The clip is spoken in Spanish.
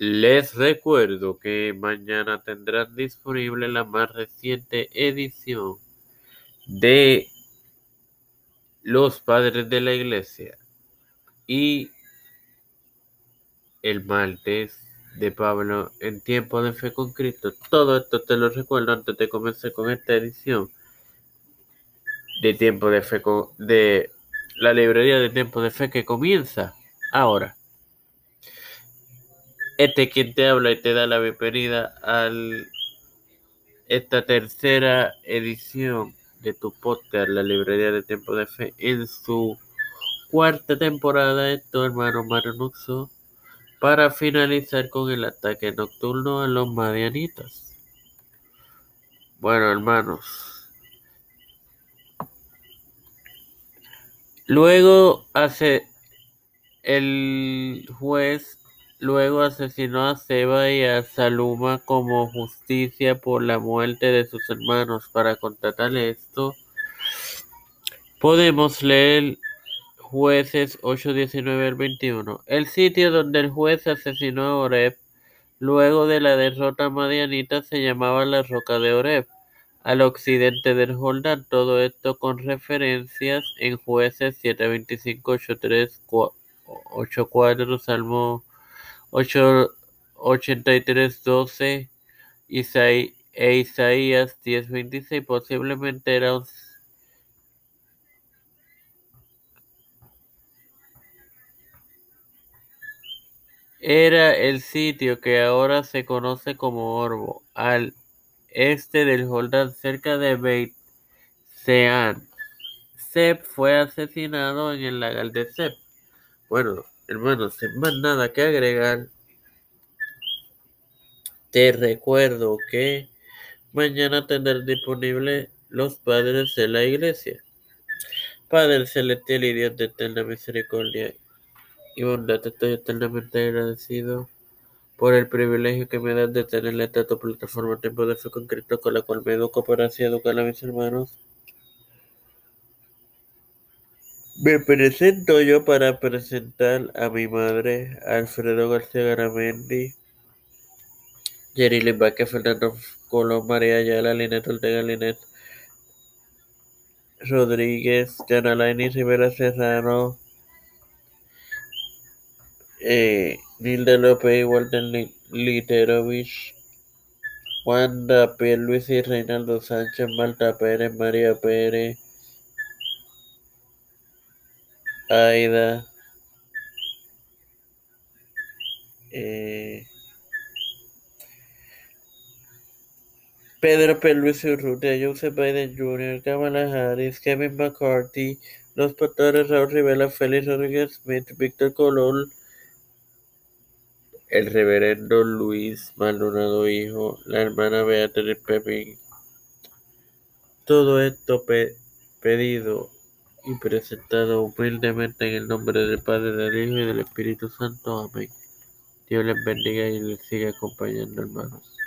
Les recuerdo que mañana tendrán disponible la más reciente edición de Los Padres de la Iglesia y el martes de Pablo en Tiempo de Fe con Cristo. Todo esto te lo recuerdo antes de comenzar con esta edición de Tiempo de Fe de la librería de Tiempo de Fe que comienza ahora. Este quien te habla y te da la bienvenida a esta tercera edición de tu podcast, la librería de Tiempo de Fe, en su cuarta temporada, esto hermano Marunuxo, para finalizar con el ataque nocturno a los Madianitas. Bueno, hermanos. Luego hace el juez Luego asesinó a Seba y a Saluma como justicia por la muerte de sus hermanos. Para contratar esto, podemos leer Jueces 8:19 al 21. El sitio donde el juez asesinó a Oreb luego de la derrota madianita se llamaba la Roca de Oreb, al occidente del Jordán. Todo esto con referencias en Jueces 7:25, 8:3, 8:4, Salmo 83.12 e Isaías 10.26 posiblemente era un Era el sitio que ahora se conoce como Orbo, al este del Jordán, cerca de Beit Sean. Seb fue asesinado en el lagar de Seb. Bueno, Hermanos, sin más nada que agregar, te recuerdo que mañana tendrán disponible los padres de la iglesia. Padre celestial y Dios de eterna misericordia y bondad, estoy eternamente agradecido por el privilegio que me das de tener esta tu plataforma Tiempo de Fe concreto con la cual me educo para así educar a mis hermanos. Me presento yo para presentar a mi madre, Alfredo García Garamendi, Jerry Vázquez, Fernando Colón, María Ayala, Linet Ortega, Linet Rodríguez, Janalaini Rivera Serrano, eh, Nilda López Walter Literovich, Wanda Luis y Reinaldo Sánchez, Marta Pérez, María Pérez, Aida, eh, Pedro P. Luis Urrutia, Joseph Biden Jr., Kamala Harris, Kevin McCarthy, los pastores Raúl Rivera, Félix Rodríguez Smith, Víctor Colón, el reverendo Luis Maldonado Hijo, la hermana Beatriz Pepín. Todo esto pedido y presentado humildemente en el nombre del Padre, del Hijo y del Espíritu Santo. Amén. Dios les bendiga y les siga acompañando, hermanos.